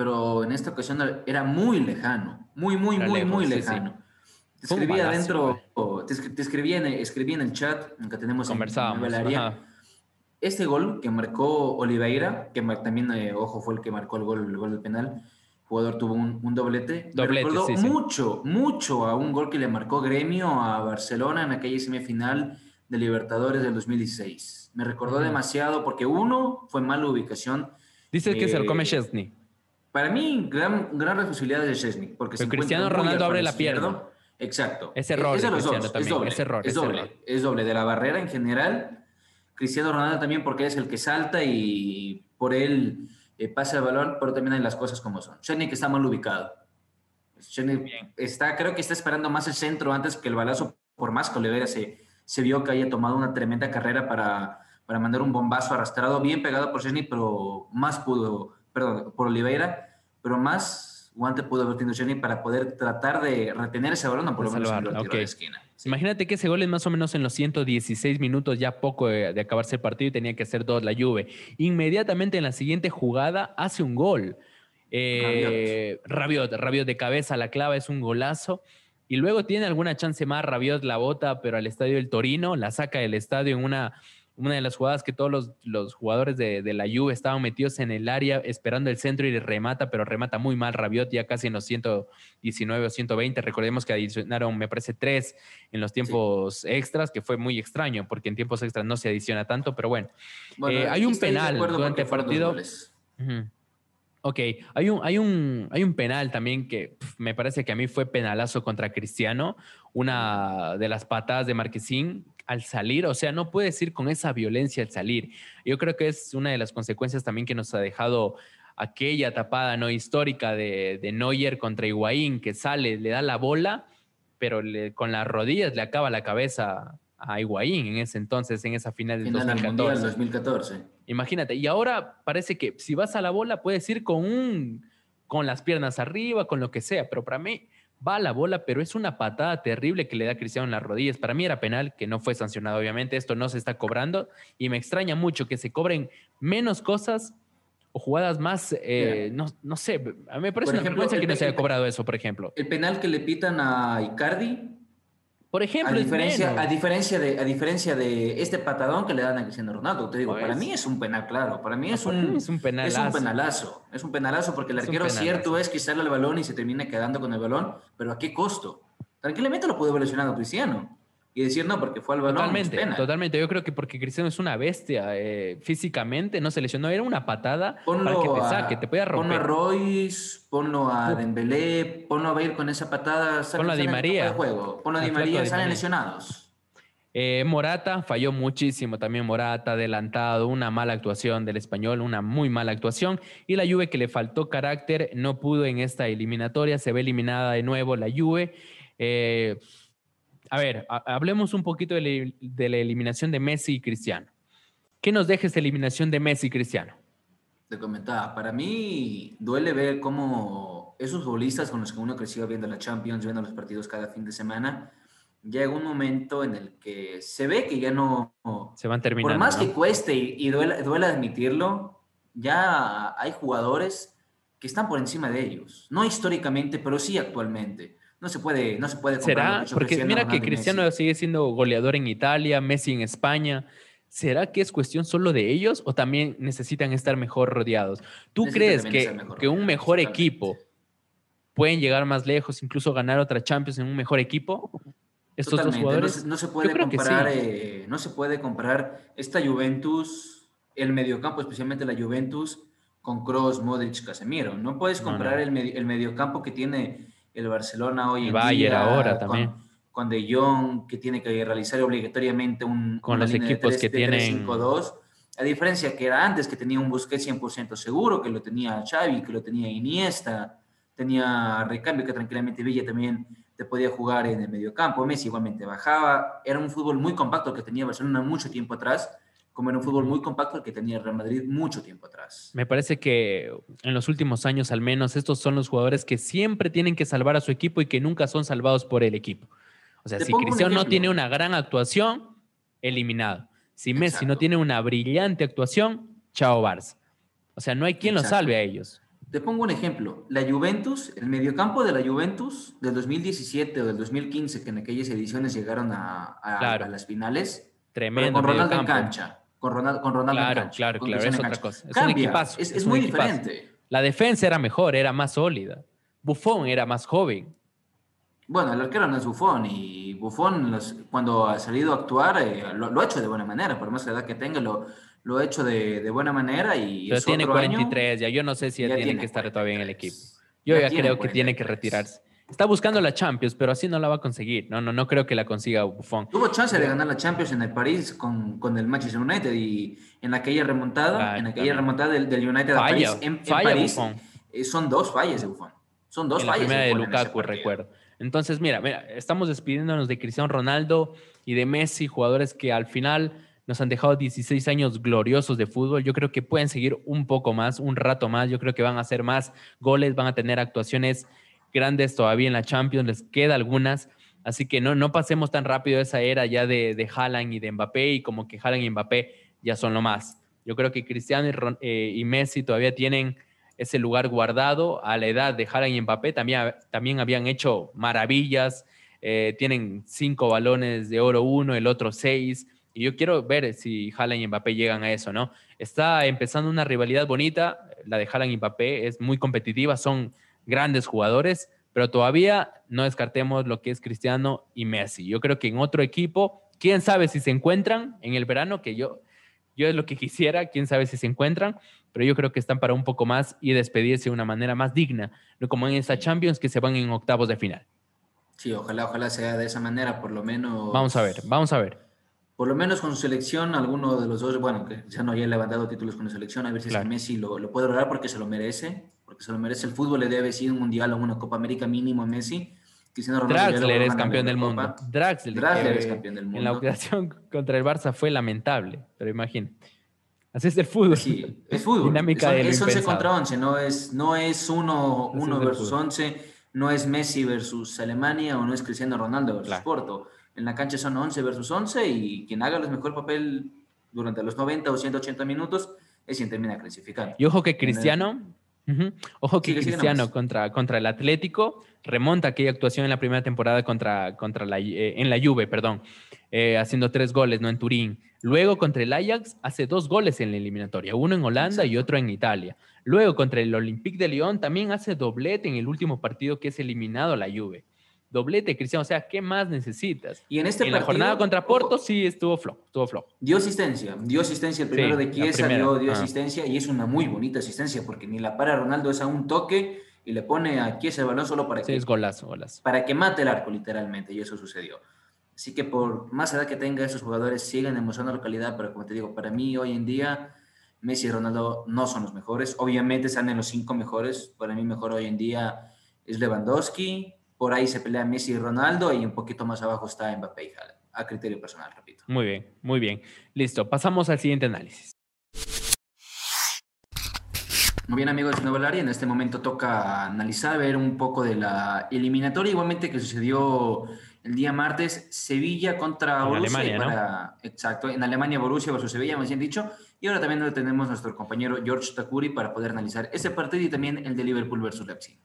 Pero en esta ocasión era muy lejano, muy, muy, muy, muy lejano. Te escribía adentro, te, escribía, en, en el chat que tenemos en el área. Este gol que marcó Oliveira, que también, eh, ojo, fue el que marcó el gol, el gol del penal, jugador tuvo un, doblete. doblete recordó mucho, mucho a un gol que le marcó Gremio a Barcelona en aquella semifinal de Libertadores del 2016. Me recordó demasiado porque uno fue mala ubicación. Dice que se lo come Chesney. Para mí, gran, gran responsabilidad de Chesney. Porque Pero Cristiano Ronaldo abre la pierna. Exacto. Es error. Es, es, doble, es, error, es, doble, es doble. De la barrera en general. Cristiano Ronaldo también porque es el que salta y por él eh, pasa el balón, pero también hay las cosas como son. Chesney que está mal ubicado. Chesney está, creo que está esperando más el centro antes que el balazo, por más que Oliveira se, se vio que haya tomado una tremenda carrera para, para mandar un bombazo arrastrado, bien pegado por Chesney, pero más pudo, perdón, por Oliveira, pero más guante pudo haber tenido Chesney para poder tratar de retener ese balón, por lo menos en la esquina. Imagínate que ese gol es más o menos en los 116 minutos, ya poco de, acabarse el partido y tenía que hacer dos la Juve. Inmediatamente en la siguiente jugada hace un gol. Eh, Rabiot. Rabiot de cabeza, la clava es un golazo. Y luego tiene alguna chance más, Rabiot la bota, pero al estadio del Torino, la saca del estadio en una, una de las jugadas que todos los, jugadores de, la Juve estaban metidos en el área esperando el centro y remata, pero remata muy mal Rabiot ya casi en los 119 o 120. Recordemos que adicionaron, me parece, tres en los tiempos extras, que fue muy extraño, porque en tiempos extras no se adiciona tanto, pero bueno. Eh, hay un penal durante el partido. Ok, hay un, hay, un, hay un penal también que me parece que a mí fue penalazo contra Cristiano, una de las patadas de Marquesín al salir, o sea, no puedes ir con esa violencia al salir. Yo creo que es una de las consecuencias también que nos ha dejado aquella tapada no histórica de, de Neuer contra Higuaín, que sale, le da la bola, pero con las rodillas le acaba la cabeza a Higuaín en ese entonces, en esa final del 2014. 2014. Imagínate, y ahora parece que si vas a la bola puedes ir con un con las piernas arriba, con lo que sea, pero para mí va a la bola, pero es una patada terrible que le da Cristiano en las rodillas. Para mí era penal, que no fue sancionado, obviamente, esto no se está cobrando y me extraña mucho que se cobren menos cosas o jugadas más, eh, no, no, sé, a mí me parece una vergüenza que no se haya cobrado eso, por ejemplo. El penal que le pitan a Icardi Por ejemplo, a diferencia, a diferencia, de, a diferencia de este patadón que le dan a Cristiano Ronaldo, te digo, para pues. mí es un penal, claro. Para mí es, un, es un penalazo. Es un penalazo. Es un penalazo porque el arquero cierto es quitarle el balón y se termina quedando con el balón, pero ¿a qué costo? Tranquilamente lo puede haber lesionado Cristiano y decir no porque fue al balón. Totalmente, totalmente. Yo creo que porque Cristiano es una bestia eh, físicamente, no se lesionó, era una patada para que te saque, te pueda romper. Ponlo a Royce, ponlo a Dembélé, ponlo a Bale con esa patada. Ponlo a Di María. juego. Ponlo a Di María, salen lesionados. Eh, Morata falló muchísimo también Morata, adelantado, una mala actuación del español, una muy mala actuación. Y la Juve que le faltó carácter, no pudo en esta eliminatoria, se ve eliminada de nuevo la Juve. Eh, a ver, hablemos un poquito de, la eliminación de Messi y Cristiano. ¿Qué nos deja esta eliminación de Messi y Cristiano? Te comentaba, para mí duele ver cómo esos futbolistas con los que uno creció viendo la Champions, viendo los partidos cada fin de semana, llega un momento en el que se ve que ya no... Se van terminando. Por más que cueste y, duele, duele admitirlo, ya hay jugadores que están por encima de ellos. No históricamente, pero sí actualmente. No se puede, no se puede comparar. ¿Será? Porque mira que Cristiano sigue siendo goleador en Italia, Messi en España. ¿Será que es cuestión solo de ellos o también necesitan estar mejor rodeados? ¿Tú crees que, que un mejor equipo pueden llegar más lejos, incluso ganar otra Champions en un mejor equipo? Estos dos jugadores. No se, puede comparar, eh, no se puede comparar esta Juventus, el mediocampo, especialmente la Juventus, con Kroos, Modric, Casemiro. No puedes comparar El, el mediocampo que tiene el Barcelona hoy en Bayern día, ahora también. Con, De Jong, que tiene que realizar obligatoriamente un con los equipos que tienen 5-2. A diferencia que era antes, que tenía un Busquets 100% seguro, que lo tenía Xavi, que lo tenía Iniesta, tenía recambio que tranquilamente Villa también te podía jugar en el mediocampo, Messi igualmente bajaba, era un fútbol muy compacto que tenía Barcelona mucho tiempo atrás, como era un fútbol muy compacto el que tenía el Real Madrid mucho tiempo atrás. Me parece que en los últimos años al menos estos son los jugadores que siempre tienen que salvar a su equipo y que nunca son salvados por el equipo. O sea, si Cristiano no tiene una gran actuación, eliminado. Si Messi no tiene una brillante actuación, chao Barça. O sea, no hay quien lo salve a ellos. Te pongo un ejemplo. La Juventus, el mediocampo de la Juventus del 2017 o del 2015, que en aquellas ediciones llegaron a, las finales. Tremendo. Con Ronaldo en cancha con Ronaldo, con Ronaldo claro, en cancha. Claro, claro, es otra cosa. Es un equipazo. Es, muy diferente. La defensa era mejor, era más sólida. Buffon era más joven. Bueno, el arquero no es Buffon y Buffon cuando ha salido a actuar eh, lo, ha hecho de buena manera, por más edad que tenga, lo, lo ha hecho de, de buena manera y Pero tiene 43 ya, yo no sé si él tiene, que estar todavía en el equipo. Yo ya, creo que tiene que retirarse. Está buscando la Champions, pero así no la va a conseguir. No, no, no creo que la consiga Buffon. Tuvo chance de ganar la Champions en el París con, con el Manchester United y en aquella remontada, en aquella remontada del, United a París, en, París, eh, son dos fallas de Buffon. Son dos fallas. La de, Lukaku, recuerdo. Entonces, mira, mira, estamos despidiéndonos de Cristiano Ronaldo y de Messi, jugadores que al final nos han dejado 16 años gloriosos de fútbol. Yo creo que pueden seguir un poco más, un rato más. Yo creo que van a hacer más goles, van a tener actuaciones grandes todavía en la Champions, les queda algunas. Así que no, no pasemos tan rápido esa era ya de, de Haaland y de Mbappé y como que Haaland y Mbappé ya son lo más. Yo creo que Cristiano y, eh, Messi todavía tienen ese lugar guardado a la edad de Haaland y Mbappé. También, también habían hecho maravillas. Eh, tienen cinco balones de oro uno, el otro seis. Y yo quiero ver si Haaland y Mbappé llegan a eso, ¿no? Está empezando una rivalidad bonita. La de Haaland y Mbappé es muy competitiva. Son grandes jugadores, pero todavía no descartemos lo que es Cristiano y Messi. Yo creo que en otro equipo, quién sabe si se encuentran en el verano, que yo, yo es lo que quisiera, quién sabe si se encuentran, pero yo creo que están para un poco más y despedirse de una manera más digna, no como en esta Champions que se van en octavos de final. Sí, ojalá, ojalá sea de esa manera, por lo menos. Vamos a ver, vamos a ver por lo menos con su selección, alguno de los dos, bueno, que ya no haya levantado títulos con la selección, a ver si Messi lo, lo, puede lograr porque se lo merece, porque se lo merece el fútbol, le debe decir un mundial o una Copa América mínimo a Messi. Draxler es campeón del mundo. Draxler, es campeón del mundo. En la ocasión contra el Barça fue lamentable, pero imagínate. Así es el fútbol. Sí, es fútbol. Dinámica es, es 11 contra 11, no es, no es uno, uno versus 11, no es Messi versus Alemania o no es Cristiano Ronaldo versus Porto en la cancha son 11 versus 11 y quien haga el mejor papel durante los 90 o 180 minutos es quien termina clasificando. Y ojo que Cristiano Ojo que Cristiano contra, contra el Atlético remonta aquella actuación en la primera temporada contra, contra la, eh, en la Juve, perdón, eh, haciendo tres goles, ¿no? En Turín. Luego contra el Ajax hace dos goles en la eliminatoria, uno en Holanda y otro en Italia. Luego contra el Olympique de Lyon también hace doblete en el último partido que es eliminado a la Juve. Doblete, Cristiano, o sea, ¿qué más necesitas? Y en este la jornada contra Porto sí estuvo flojo, estuvo flojo. Dio asistencia, dio asistencia el primero de Chiesa, dio, dio asistencia y es una muy bonita asistencia porque ni la para Ronaldo es a un toque y le pone a Chiesa el balón solo para que... es golazo, golazo. Para que mate el arco, literalmente, y eso sucedió. Así que por más edad que tenga, esos jugadores siguen demostrando la calidad, pero como te digo, para mí hoy en día Messi y Ronaldo no son los mejores. Obviamente están en los cinco mejores. Para mí mejor hoy en día es Lewandowski. Por ahí se pelea Messi y Ronaldo y un poquito más abajo está Mbappé y Haaland. A criterio personal, repito. Muy bien, muy bien. Listo, pasamos al siguiente análisis. Muy bien amigos de Nueva en este momento toca analizar, ver un poco de la eliminatoria, igualmente que sucedió el día martes, Sevilla contra Borussia. Alemania, Exacto, en Alemania Borussia versus Sevilla, más bien dicho, y ahora también tenemos nuestro compañero George Takuri para poder analizar ese partido y también el de Liverpool versus Leipzig.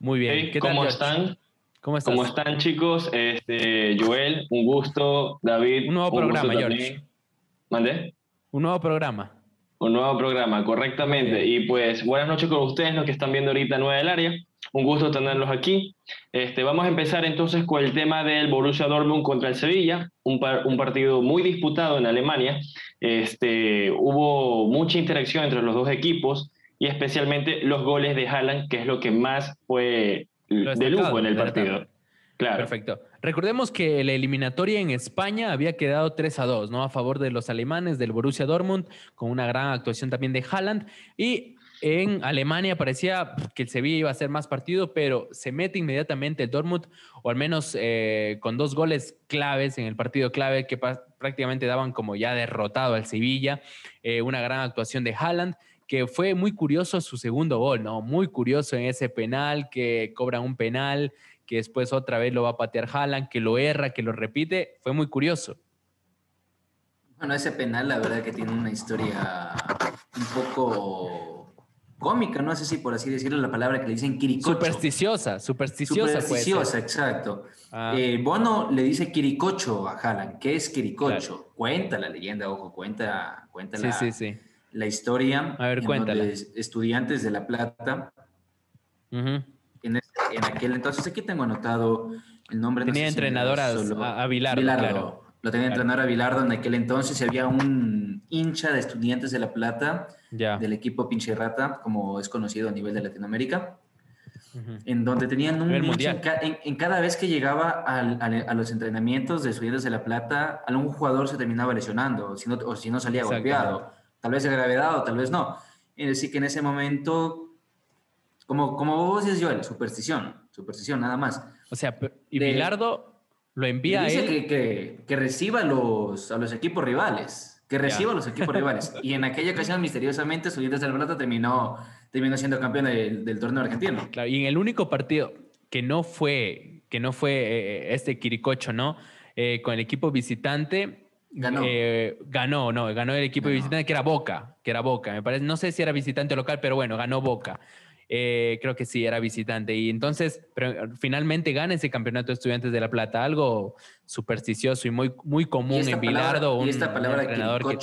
Muy bien. ¿Qué ¿Cómo están? ¿Cómo, ¿Cómo están, chicos? Este, Joel, un gusto. David. Un nuevo programa, George. ¿Mande? Un nuevo programa. Un nuevo programa, correctamente. Y pues buenas noches con ustedes, los que están viendo ahorita Nueva del Área. Un gusto tenerlos aquí. Este, vamos a empezar entonces con el tema del Borussia Dortmund contra el Sevilla, un, un partido muy disputado en Alemania. Este, hubo mucha interacción entre los dos equipos y especialmente los goles de Haaland, que es lo que más fue de lujo en el partido. Claro. Perfecto. Recordemos que la eliminatoria en España había quedado 3 a 2, ¿no? A favor de los alemanes del Borussia Dortmund, con una gran actuación también de Haaland. Y en Alemania parecía que el Sevilla iba a ser más partido, pero se mete inmediatamente el Dortmund, o al menos eh, con dos goles claves en el partido clave que prácticamente daban como ya derrotado al Sevilla. Eh, una gran actuación de Haaland, que fue muy curioso su segundo gol, ¿no? Muy curioso en ese penal, que cobran un penal, que después otra vez lo va a patear Haaland, que lo erra, que lo repite. Fue muy curioso. Bueno, ese penal, la verdad que tiene una historia un poco cómica, no sé si por así decirlo la palabra que le dicen quiricocho. Supersticiosa, supersticiosa. Supersticiosa, exacto. Ah. Eh, Bono le dice quiricocho a Haaland. ¿Qué es quiricocho? Cuenta la leyenda, ojo, cuenta, cuenta la, la, historia. A ver, cuéntala. Estudiantes de La Plata. en, aquel entonces, aquí tengo anotado el nombre. Tenía entrenadoras a, Bilardo, claro. Lo tenía entrenador a Bilardo en aquel entonces. Había un hincha de Estudiantes de La Plata del equipo Pinche Rata, como es conocido a nivel de Latinoamérica, en donde tenían un en, cada vez que llegaba a los entrenamientos de Estudiantes de La Plata, algún jugador se terminaba lesionando, si no, o si no salía golpeado, tal vez de gravedad o tal vez no. Es decir, que en ese momento, como, como vos dices, Joel, superstición, superstición, nada más. O sea, y Bilardo lo envía dice a él. Que, que, reciba los, a los equipos rivales que reciba los equipos rivales. Y en aquella ocasión, misteriosamente, Estudiantes del Plata terminó, terminó siendo campeón del, torneo argentino. Claro, y en el único partido que no fue, que no fue eh, este Quiricocho, ¿no? Eh, con el equipo visitante. Ganó. Eh, ganó, no, ganó el equipo visitante que era Boca, que era Boca, me parece, no sé si era visitante local, pero bueno, ganó Boca. Eh, creo que sí, era visitante. Y entonces, pero finalmente gana ese campeonato de estudiantes de La Plata, algo supersticioso y muy, muy común en Bilardo. ¿Y esta palabra entrenador que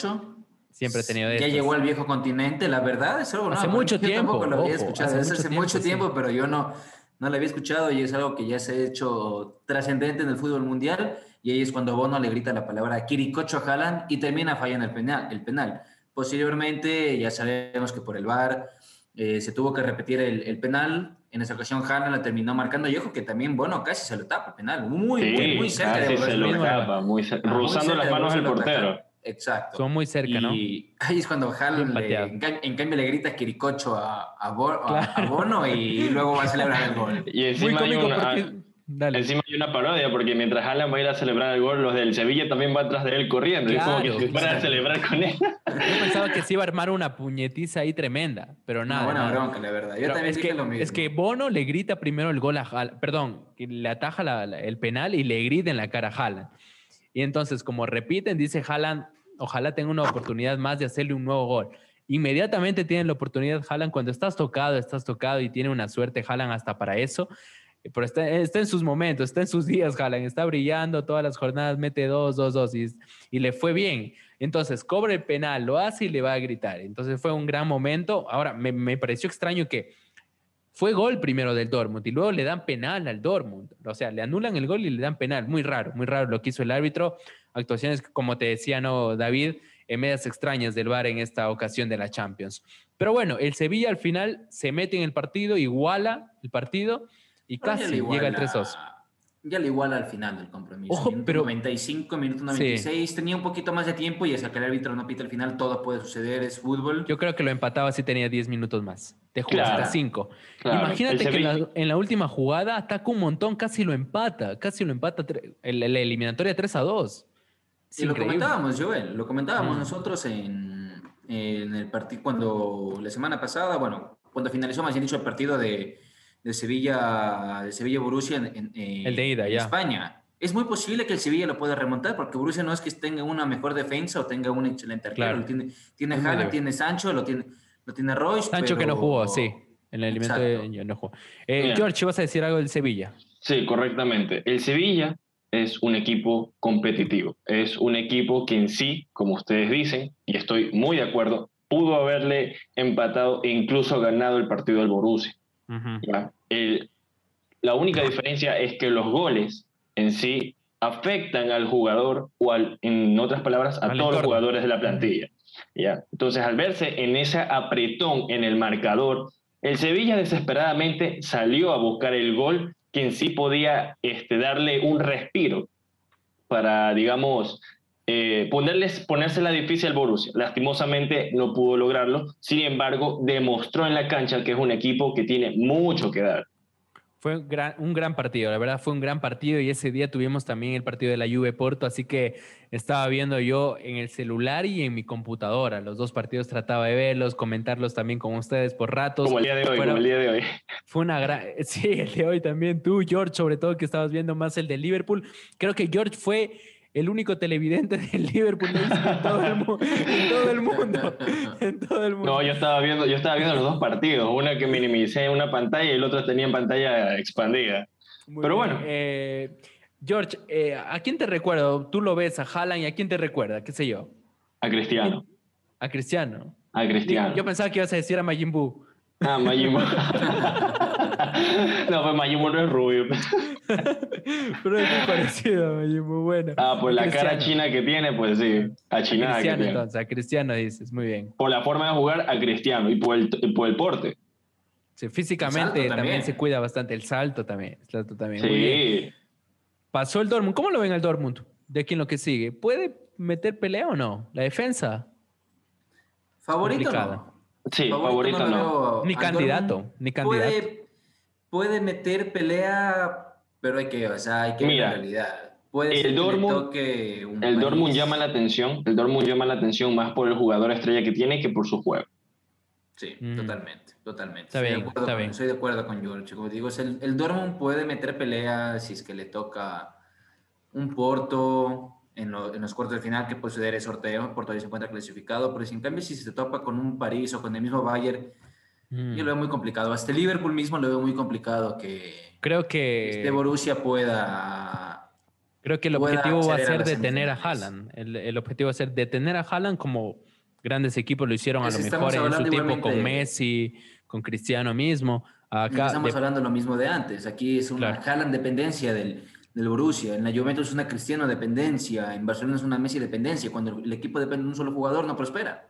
siempre ha tenido Ya llegó al viejo continente, la verdad, es algo Hace mucho tiempo. Tampoco lo había escuchado, hace, mucho, tiempo, pero yo no, no lo había escuchado y es algo que ya se ha hecho trascendente en el fútbol mundial. Y ahí es cuando Bono le grita la palabra Kirikocho a Haaland y termina fallando el penal. El penal. Posteriormente, ya sabemos que por el VAR eh, se tuvo que repetir el, penal. En esa ocasión, Hanna la terminó marcando. Y ojo que también, bueno, casi se lo tapa el penal. Muy, muy, muy cerca. Casi se lo tapa, muy cerca. Rozando las manos del portero. Exacto. Son muy cerca, ¿no? Y ahí es cuando Haaland, en, cambio, le grita Quiricocho a, a, Bono y luego va a celebrar el gol. Y muy cómico porque Encima hay una parodia, porque mientras Alan va a ir a celebrar el gol, los del Sevilla también van atrás de él corriendo. es como que se van a celebrar con él. Yo pensaba que se iba a armar una puñetiza ahí tremenda, pero nada. buena bronca, la verdad. Yo también es que, lo mismo. Es que Bono le grita primero el gol a Haaland, perdón, le ataja el penal y le grita en la cara a Haaland. Y entonces, como repiten, dice Haaland, ojalá tenga una oportunidad más de hacerle un nuevo gol. inmediatamente tiene la oportunidad Haaland cuando estás tocado, estás tocado y tiene una suerte Haaland hasta para eso. Pero está, en sus momentos, está en sus días, Haaland, está brillando todas las jornadas, mete dos, dos, dos y, y le fue bien. Entonces, cobra el penal, lo hace y le va a gritar. Entonces fue un gran momento. Ahora, me, me pareció extraño que fue gol primero del Dortmund y luego le dan penal al Dortmund. O sea, le anulan el gol y le dan penal. Muy raro, muy raro lo que hizo el árbitro. Actuaciones, como te decía, ¿no, David? En medias extrañas del VAR en esta ocasión de la Champions. Pero bueno, el Sevilla al final se mete en el partido, iguala el partido y casi llega el 3-2 ya le iguala al final del compromiso. Ojo, minuto pero 95, minuto 96, tenía un poquito más de tiempo y hasta que el árbitro no pita el final, todo puede suceder, es fútbol. Yo creo que lo empataba si tenía 10 minutos más. Te juro, hasta 5. Imagínate que en la, última jugada ataca un montón, casi lo empata, casi lo empata el, el eliminatoria 3 a 2. y lo comentábamos, Joel, lo comentábamos mm. nosotros en, en el partido, cuando la semana pasada, bueno, cuando finalizó más bien dicho el partido de de Sevilla, de Sevilla Borussia en, el de ida, España. Es muy posible que el Sevilla lo pueda remontar porque Borussia no es que tenga una mejor defensa o tenga un excelente arquero. Tiene, tiene tiene Sancho, lo tiene, lo tiene Royce. Sancho que no jugó, sí. En el alimento no jugó. Eh, George, ¿vas a decir algo del Sevilla? Sí, correctamente. El Sevilla es un equipo competitivo. Es un equipo que en sí, como ustedes dicen, y estoy muy de acuerdo, pudo haberle empatado e incluso ganado el partido del Borussia la única diferencia es que los goles en sí afectan al jugador o en otras palabras a todos los jugadores de la plantilla. ¿ya? Entonces al verse en ese apretón en el marcador, el Sevilla desesperadamente salió a buscar el gol que en sí podía este, darle un respiro para, digamos, eh, ponerles, ponérsela difícil al Borussia. Lastimosamente no pudo lograrlo, sin embargo demostró en la cancha que es un equipo que tiene mucho que dar. Fue un gran, un gran, partido, la verdad fue un gran partido y ese día tuvimos también el partido de la Juve Porto, así que estaba viendo yo en el celular y en mi computadora. Los dos partidos trataba de verlos, comentarlos también con ustedes por ratos. Como el día de hoy, como el día de hoy. Fue una gran... Sí, el de hoy también. Tú, George, sobre todo que estabas viendo más el de Liverpool. Creo que George fue el único televidente del Liverpool en todo, el mundo, en todo el mundo. No, yo estaba viendo, yo estaba viendo los dos partidos, una que minimicé en una pantalla y el otro tenía en pantalla expandida. Pero bueno. Eh, George, eh, ¿a quién te recuerdo? Tú lo ves a Haaland y a quién te recuerda, qué sé yo. A Cristiano. A Cristiano. A Cristiano. Yo pensaba que ibas a decir a Majin Buu. Ah, Majin Buu. no, pues Majin Buu no es rubio. Pero es muy parecido, muy bueno. Ah, por la cara china que tiene, pues sí, a China. Cristiano, entonces, a Cristiano dices, muy bien. Por la forma de jugar, a Cristiano y por el, por el porte. Sí, físicamente también. se cuida bastante, el salto también. El salto también. Sí. Pasó el Dortmund. ¿Cómo lo ven al Dortmund? De quién lo que sigue. ¿Puede meter pelea o no? La defensa. Favorito. No. Sí, favorito, no. Ni candidato, ni candidato. Puede, puede meter pelea pero hay que, o sea, hay que ver la realidad. Puede el Dortmund, el Dortmund llama la atención, el Dortmund llama la atención más por el jugador estrella que tiene que por su juego. Sí, mm. totalmente, totalmente. Está bien, está bien. Estoy de acuerdo con George. Como digo, el, el Dortmund puede meter pelea si es que le toca un Porto en, los cuartos de final que puede suceder el sorteo, Porto ahí se encuentra clasificado, pero si en cambio si se topa con un París o con el mismo Bayern, mm. yo lo veo muy complicado. Hasta el Liverpool mismo lo veo muy complicado que Creo que. Este Borussia pueda. Creo que el objetivo va a ser detener a Haaland. El, objetivo va a ser detener a Haaland como grandes equipos lo hicieron a lo mejor en su tiempo con Messi, con Cristiano mismo. Acá estamos hablando lo mismo de antes. Aquí es una Haaland dependencia del, del Borussia. En la Juventus es una Cristiano dependencia. En Barcelona es una Messi dependencia. Cuando el equipo depende de un solo jugador, no prospera.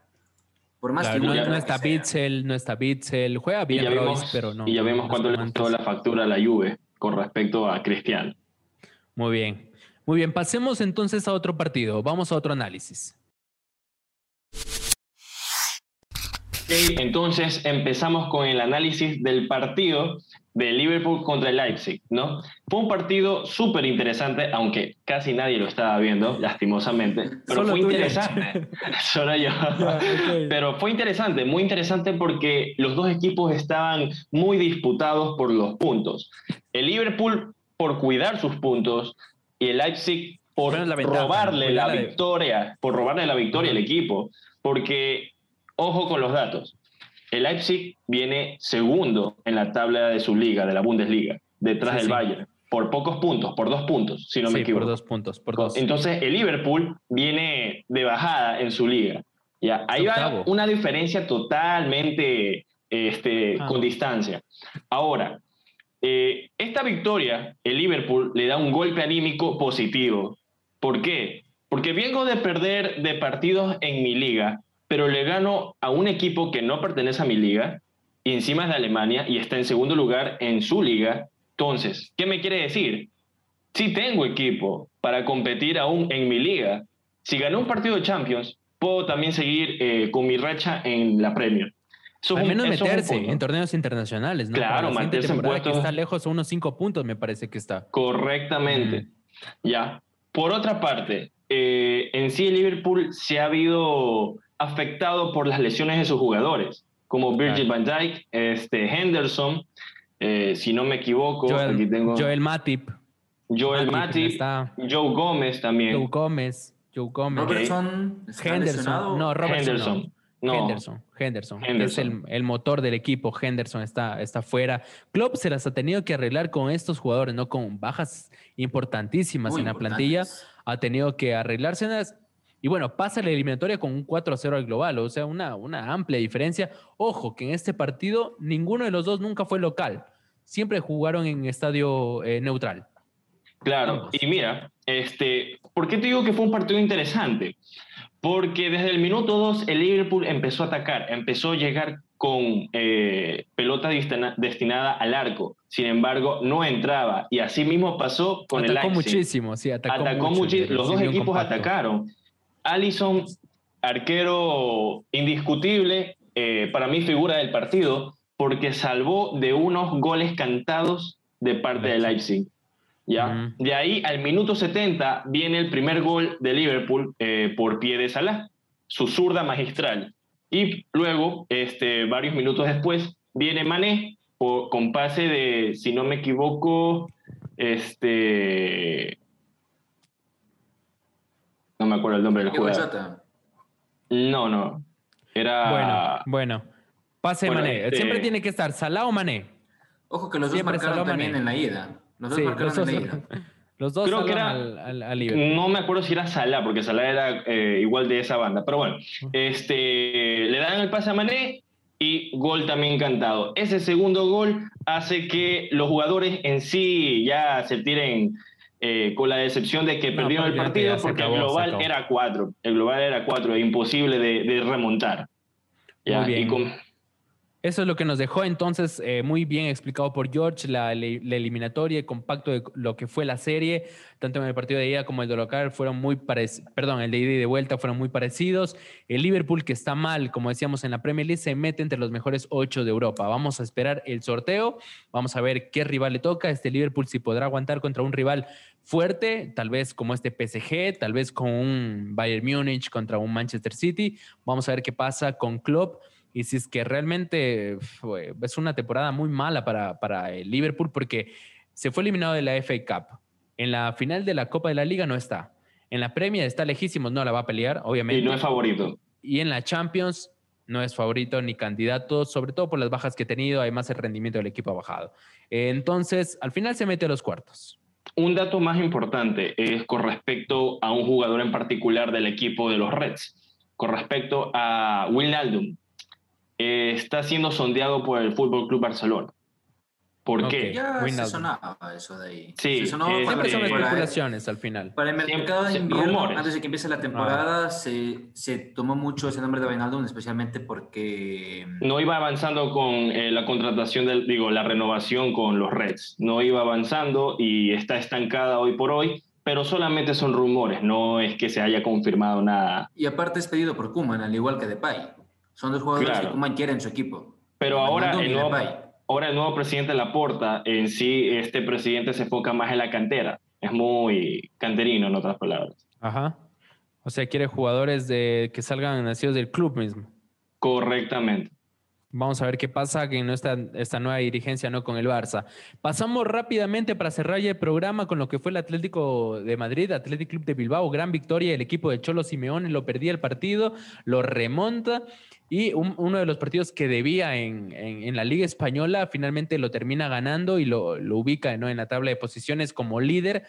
Por más que no, está Bitzel, no está Bitzel, juega bien pero no. Y ya vemos cuánto le costó la factura a la Juve con respecto a Cristiano. Muy bien. Muy bien, pasemos entonces a otro partido. Vamos a otro análisis. Entonces empezamos con el análisis del partido de Liverpool contra el Leipzig, ¿no? Fue un partido súper interesante, aunque casi nadie lo estaba viendo, lastimosamente, pero fue interesante. Solo yo. Pero fue interesante, muy interesante porque los dos equipos estaban muy disputados por los puntos. El Liverpool por cuidar sus puntos y el Leipzig por robarle la victoria, por robarle la victoria al equipo, porque Ojo con los datos. El Leipzig viene segundo en la tabla de su liga, de la Bundesliga, detrás del Bayern, por pocos puntos, por dos puntos, si no me equivoco. Por dos puntos, por dos. Entonces, el Liverpool viene de bajada en su liga. Ya, ahí va una diferencia totalmente este, ah. con distancia. Ahora, eh, esta victoria, el Liverpool le da un golpe anímico positivo. ¿Por qué? Porque vengo de perder de partidos en mi liga, pero le gano a un equipo que no pertenece a mi liga y encima es de Alemania y está en segundo lugar en su liga. Entonces, ¿qué me quiere decir? Si tengo equipo para competir aún en mi liga, si gané un partido de Champions, puedo también seguir eh, con mi racha en la Premier. Al menos meterse en torneos internacionales, ¿no? Claro, mantenerse en puestos. Que está lejos a unos cinco puntos, me parece que está. Correctamente. Ya. Por otra parte, eh, en sí Liverpool se ha habido afectado por las lesiones de sus jugadores, como Virgil van Dijk, este, Henderson, eh, si no me equivoco, Joel, aquí tengo... Joel Matip. Joel Matip, Joe Gómez también. Joe Gómez, Joe Gómez. Robertson, Henderson, no, Robertson Henderson. Henderson, Henderson, es el, motor del equipo. Henderson está, está fuera. Klopp se las ha tenido que arreglar con estos jugadores, no con bajas importantísimas en la plantilla. Ha tenido que arreglarse. Y bueno, pasa la eliminatoria con un 4 0 al global, o sea, una, una amplia diferencia. Ojo, que en este partido ninguno de los dos nunca fue local. Siempre jugaron en estadio eh, neutral. Claro, y mira, este, ¿por qué te digo que fue un partido interesante? Porque desde el minuto 2 el Liverpool empezó a atacar, empezó a llegar con eh, pelota destinada al arco. Sin embargo, no entraba. Y así mismo pasó con el Atacó muchísimo, sí, atacó, atacó muchísimo. Los dos equipos atacaron. Allison, arquero indiscutible, eh, para mí figura del partido, porque salvó de unos goles cantados de parte de Leipzig. ¿ya? De ahí al minuto 70 viene el primer gol de Liverpool eh, por pie de Salah, su zurda magistral. Y luego, este, varios minutos después, viene Mané con pase de, si no me equivoco, este... No me acuerdo el nombre del jugador. No, no. Era... Bueno, bueno. Pase Mané. Este Siempre tiene que estar Salah o Mané. Ojo que los dos marcaron también en la ida. Los dos los dos, Creo que era, al, No me acuerdo si era Salah, porque Salah era eh, igual de esa banda. Pero bueno, este, le dan el pase a Mané y gol también cantado. Ese segundo gol hace que los jugadores en sí ya se tiren eh, con la decepción de que perdieron el partido porque el global era cuatro. El global era cuatro, es imposible de, remontar. Muy bien. Eso es lo que nos dejó entonces eh, muy bien explicado por George, la, eliminatoria, el compacto de lo que fue la serie, tanto en el partido de ida como el de local fueron muy parecidos, perdón, el de ida y de vuelta fueron muy parecidos. El Liverpool que está mal, como decíamos en la Premier League, se mete entre los mejores ocho de Europa. Vamos a esperar el sorteo, vamos a ver qué rival le toca. Este Liverpool si podrá aguantar contra un rival fuerte, tal vez como este PSG, tal vez con un Bayern Múnich contra un Manchester City. Vamos a ver qué pasa con Klopp y si es que realmente es una temporada muy mala para, para el Liverpool porque se fue eliminado de la FA Cup. En la final de la Copa de la Liga no está. En la Premier está lejísimo, no la va a pelear, obviamente. Y no es favorito. Y en la Champions no es favorito ni candidato, sobre todo por las bajas que ha tenido, además el rendimiento del equipo ha bajado. Entonces, al final se mete a los cuartos. Un dato más importante es con respecto a un jugador en particular del equipo de los Reds, con respecto a Will Aldum, eh, está siendo sondeado por el Fútbol Club Barcelona. ¿Por qué? Ya se sonaba eso de ahí. Sí, siempre son especulaciones al final. Para el mercado de invierno, antes de que empiece la temporada, se, se, tomó mucho ese nombre de Wijnaldum, especialmente porque... No iba avanzando con eh, la contratación, del, digo, la renovación con los Reds. No iba avanzando y está estancada hoy por hoy, pero solamente son rumores, no es que se haya confirmado nada. Y aparte es pedido por Kuman, al igual que Depay. Son dos jugadores que Kuman quiere en su equipo. Pero ahora el, nuevo, ahora el nuevo presidente Laporta, en sí, este presidente se enfoca más en la cantera. Es muy canterino, en otras palabras. Ajá. O sea, quiere jugadores de, que salgan nacidos del club mismo. Correctamente. Vamos a ver qué pasa en esta, nueva dirigencia no con el Barça. Pasamos rápidamente para cerrar ya el programa con lo que fue el Atlético de Madrid, Atlético Club de Bilbao, gran victoria. El equipo de Cholo Simeone lo perdía el partido, lo remonta y uno de los partidos que debía en, la Liga Española finalmente lo termina ganando y lo, ubica ¿no? en la tabla de posiciones como líder.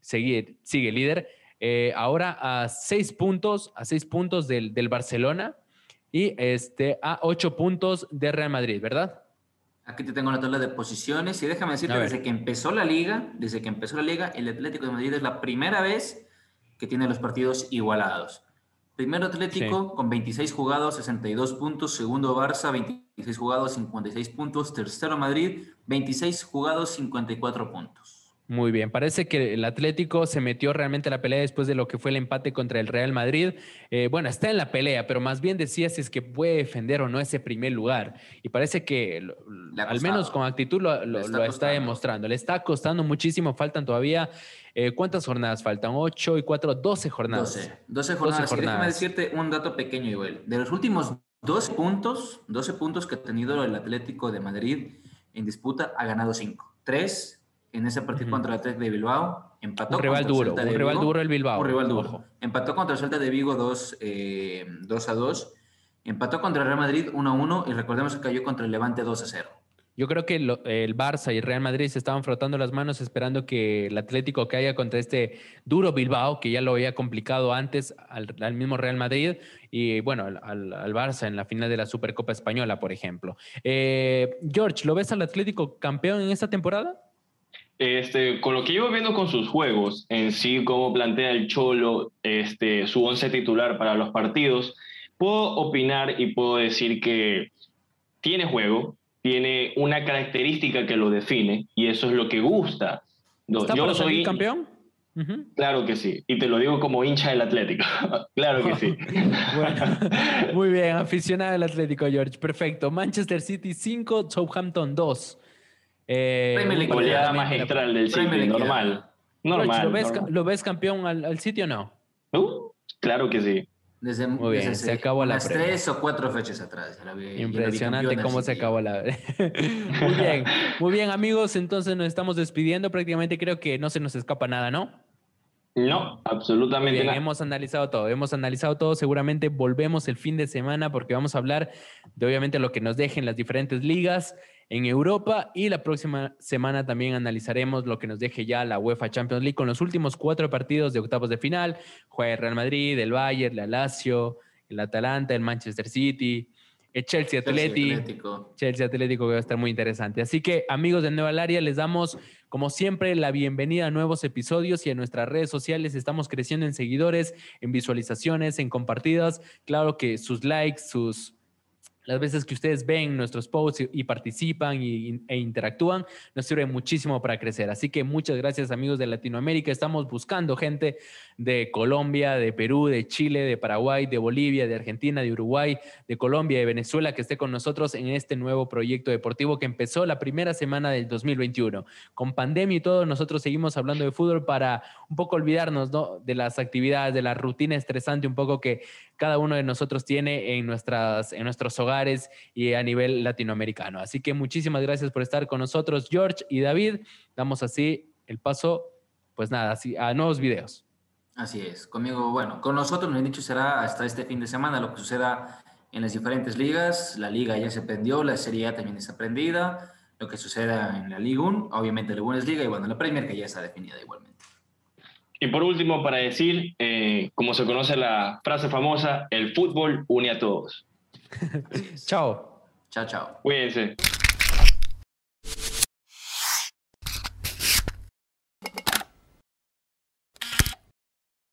Sigue, sigue líder. Eh, ahora a seis puntos, a seis puntos del, del Barcelona y este, a ocho puntos de Real Madrid, ¿verdad? Aquí te tengo la tabla de posiciones y déjame decirte, desde que empezó la liga, desde que empezó la liga, el Atlético de Madrid es la primera vez que tiene los partidos igualados. Primero Atlético con 26 jugados, 62 puntos. Segundo Barça, 26 jugados, 56 puntos. Tercero Madrid, 26 jugados, 54 puntos. Muy bien, parece que el Atlético se metió realmente a la pelea después de lo que fue el empate contra el Real Madrid. Eh, bueno, está en la pelea, pero más bien decía si es que puede defender o no ese primer lugar. Y parece que al menos con actitud lo, está, demostrando. Le está costando muchísimo, faltan todavía, eh, ¿cuántas jornadas faltan? ¿Ocho y cuatro? Doce jornadas. Doce, jornadas. Y déjame decirte un dato pequeño, igual. De los últimos 12 puntos, 12 puntos que ha tenido el Atlético de Madrid en disputa, ha ganado cinco. Tres en ese partido contra el Atlético de Bilbao. Empató un rival duro, un rival duro el Bilbao. Un rival duro. Empató contra el Celta de Vigo 2, eh, a 2. Empató contra el Real Madrid 1 a 1 y recordemos que cayó contra el Levante 2 a 0. Yo creo que el Barça y el Real Madrid se estaban frotando las manos esperando que el Atlético caiga contra este duro Bilbao, que ya lo había complicado antes al, mismo Real Madrid y bueno, al, Barça en la final de la Supercopa Española, por ejemplo. Eh, George, ¿lo ves al Atlético campeón en esta temporada? Este, con lo que llevo viendo con sus juegos, en sí, cómo plantea el Cholo este, su once titular para los partidos, puedo opinar y puedo decir que tiene juego, tiene una característica que lo define y eso es lo que gusta. ¿Está Yo soy campeón? Claro que sí, y te lo digo como hincha del Atlético. claro que sí. bueno, muy bien, aficionado del Atlético, George. Perfecto. Manchester City 5, Southampton 2. Eh, goleada magistral del City, normal. Normal, ¿lo, ves, ¿Lo ves, campeón al, al City o no? Uh, claro que sí. Desde, Muy bien, se acabó la tres o cuatro fechas atrás. Impresionante cómo se acabó la. muy bien, muy bien, amigos. Entonces nos estamos despidiendo. Prácticamente creo que no se nos escapa nada, ¿no? No, absolutamente nada. Hemos analizado todo, hemos analizado todo. Seguramente volvemos el fin de semana porque vamos a hablar de obviamente lo que nos dejen las diferentes ligas en Europa y la próxima semana también analizaremos lo que nos deje ya la UEFA Champions League con los últimos cuatro partidos de octavos de final. Juega el Real Madrid, el Bayern, el Lazio, el Atalanta, el Manchester City, el Chelsea, Atlético. Chelsea Atlético que va a estar muy interesante. Así que amigos de Nueva Laria, les damos como siempre la bienvenida a nuevos episodios y en nuestras redes sociales estamos creciendo en seguidores, en visualizaciones, en compartidas. Claro que sus likes, sus las veces que ustedes ven nuestros posts y, participan e interactúan, nos sirve muchísimo para crecer. Así que muchas gracias amigos de Latinoamérica. Estamos buscando gente de Colombia, de Perú, de Chile, de Paraguay, de Bolivia, de Argentina, de Uruguay, de Colombia, de Venezuela, que esté con nosotros en este nuevo proyecto deportivo que empezó la primera semana del 2021. Con pandemia y todo, nosotros seguimos hablando de fútbol para un poco olvidarnos de las actividades, de la rutina estresante un poco que cada uno de nosotros tiene en, nuestras, en nuestros hogares y a nivel latinoamericano. Así que muchísimas gracias por estar con nosotros, George y David. Damos así el paso, pues nada, así, a nuevos videos. Así es, conmigo, bueno, con nosotros nos han dicho será hasta este fin de semana lo que suceda en las diferentes ligas. La liga ya se aprendió, la Serie A también está aprendida, lo que suceda en la Liga 1, obviamente la Bundesliga y bueno, la Premier que ya está definida igualmente. Y por último, para decir, eh, como se conoce la frase famosa, el fútbol une a todos. chao. Chao, chao. Cuídense.